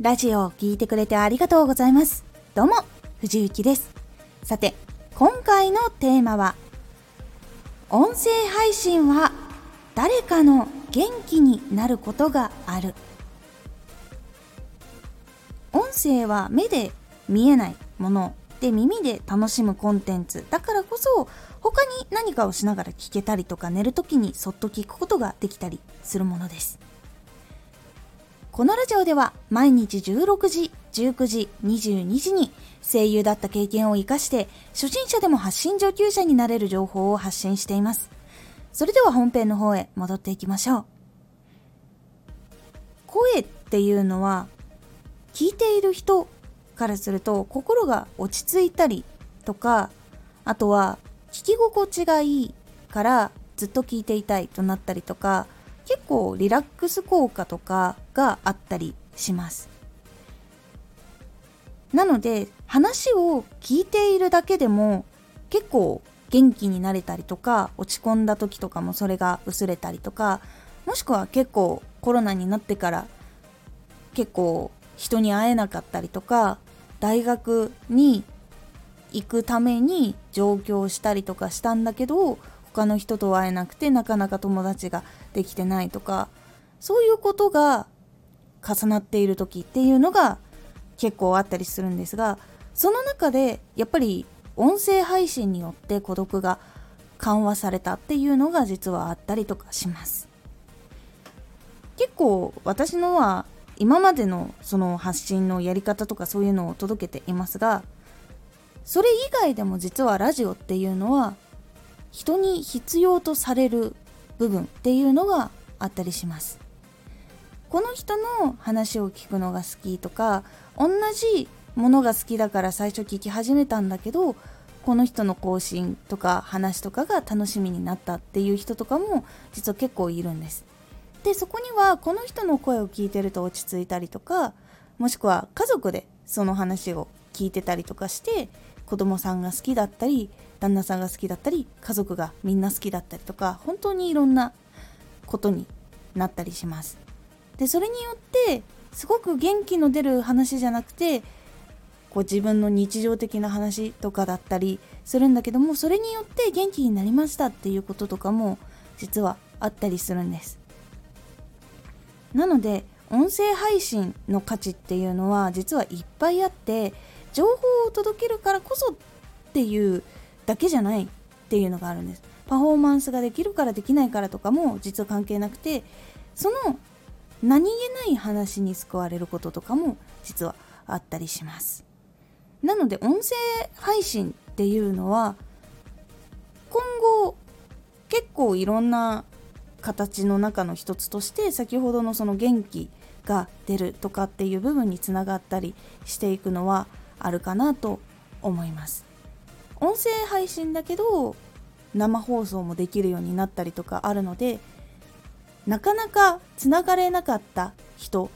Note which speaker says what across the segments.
Speaker 1: ラジオを聴いてくれてありがとうございます。どうも、藤幸です。さて、今回のテーマは、音声配信は誰かの元気になることがある。音声は目で見えないもので耳で楽しむコンテンツだからこそ他に何かをしながら聞けたりとか寝る時にそっと聞くことができたりするものですこのラジオでは毎日16時、19時、22時に声優だった経験を活かして初心者でも発信上級者になれる情報を発信しています。それでは本編の方へ戻っていきましょう。声っていうのは聞いている人からすると心が落ち着いたりとかあとは聞き心地がいいからずっと聞いていたいとなったりとか結構リラックス効果とかがあったりします。なので話を聞いているだけでも結構元気になれたりとか落ち込んだ時とかもそれが薄れたりとかもしくは結構コロナになってから結構人に会えなかったりとか大学に行くために上京したりとかしたんだけど他の人と会えなくてなかなか友達ができてないとかそういうことが重なっている時っていうのが結構あったりするんですがその中でやっぱり音声配信によって孤独が緩和されたっていうのが実はあったりとかします。結構私のは今までのその発信のやり方とかそういうのを届けていますがそれ以外でも実はラジオっていうのは人に必要とされる部分っていうのがあったりします。この人の話を聞くのが好きとか同じものが好きだから最初聞き始めたんだけどこの人の更新とか話とかが楽しみになったっていう人とかも実は結構いるんです。でそこにはこの人の声を聞いてると落ち着いたりとかもしくは家族でその話を聞いてたりとかして子供さんが好きだったり旦那さんが好きだったり家族がみんな好きだったりとか本当にいろんなことになったりします。でそれによってすごく元気の出る話じゃなくてこう自分の日常的な話とかだったりするんだけどもそれによって元気になりましたっていうこととかも実はあったりするんです。なので音声配信の価値っていうのは実はいっぱいあって情報を届けるからこそっていうだけじゃないっていうのがあるんです。パフォーマンスができるからできないからとかも実は関係なくてその何気ない話に救われることとかも実はあったりします。なので音声配信っていうのは今後結構いろんな形の中の一つとして先ほどのその元気が出るとかっていう部分につながったりしていくのはあるかなと思います。音声配信だけど生放送もできるようになったりとかあるのでなかなかつながれなかった人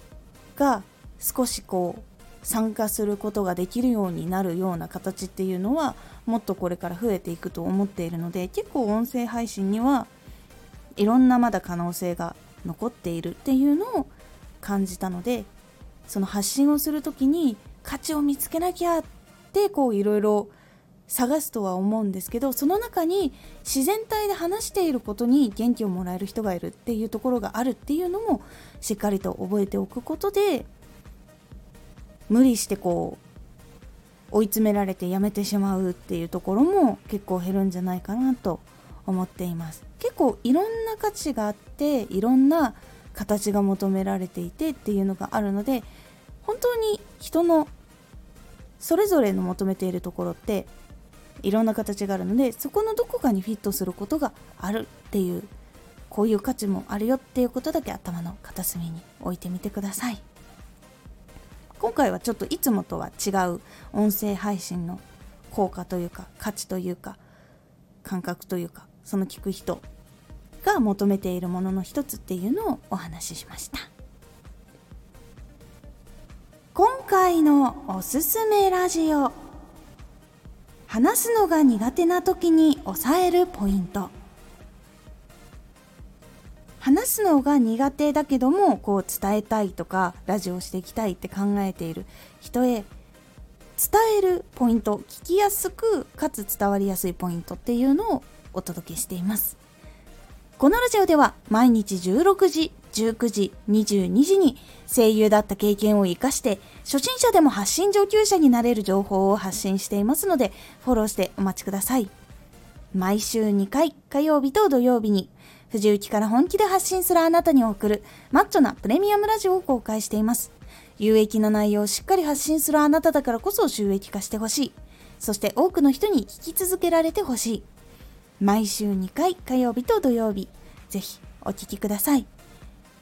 Speaker 1: が少しこう参加することができるようになるような形っていうのはもっとこれから増えていくと思っているので結構音声配信にはいろんなまだ可能性が残っているっていうのを感じたのでその発信をする時に価値を見つけなきゃってこういろいろ探すとは思うんですけどその中に自然体で話していることに元気をもらえる人がいるっていうところがあるっていうのもしっかりと覚えておくことで無理してこう追い詰められてやめてしまうっていうところも結構減るんじゃないかなと思っています。結構いろんな価値があっていろんな形が求められていてっていうのがあるので本当に人のそれぞれの求めているところっていろんな形があるのでそこのどこかにフィットすることがあるっていうこういう価値もあるよっていうことだけ頭の片隅に置いてみてください。今回はちょっといつもとは違う音声配信の効果というか価値というか感覚というかその聞く人が求めているものの一つっていうのをお話ししました。今回のおすすめラジオ。話すのが苦手な時に抑えるポイント。話すのが苦手だけどもこう伝えたいとかラジオしていきたいって考えている。人へ伝えるポイント聞きやすくかつ伝わりやすいポイントっていうのをお届けしています。このラジオでは毎日16時19時22時に声優だった経験を活かして初心者でも発信上級者になれる情報を発信していますのでフォローしてお待ちください。毎週2回火曜日と土曜日に藤雪から本気で発信するあなたに送るマッチョなプレミアムラジオを公開しています。有益な内容をしっかり発信するあなただからこそ収益化してほしい。そして多くの人に聞き続けられてほしい。毎週2回火曜日と土曜日ぜひお聴きください。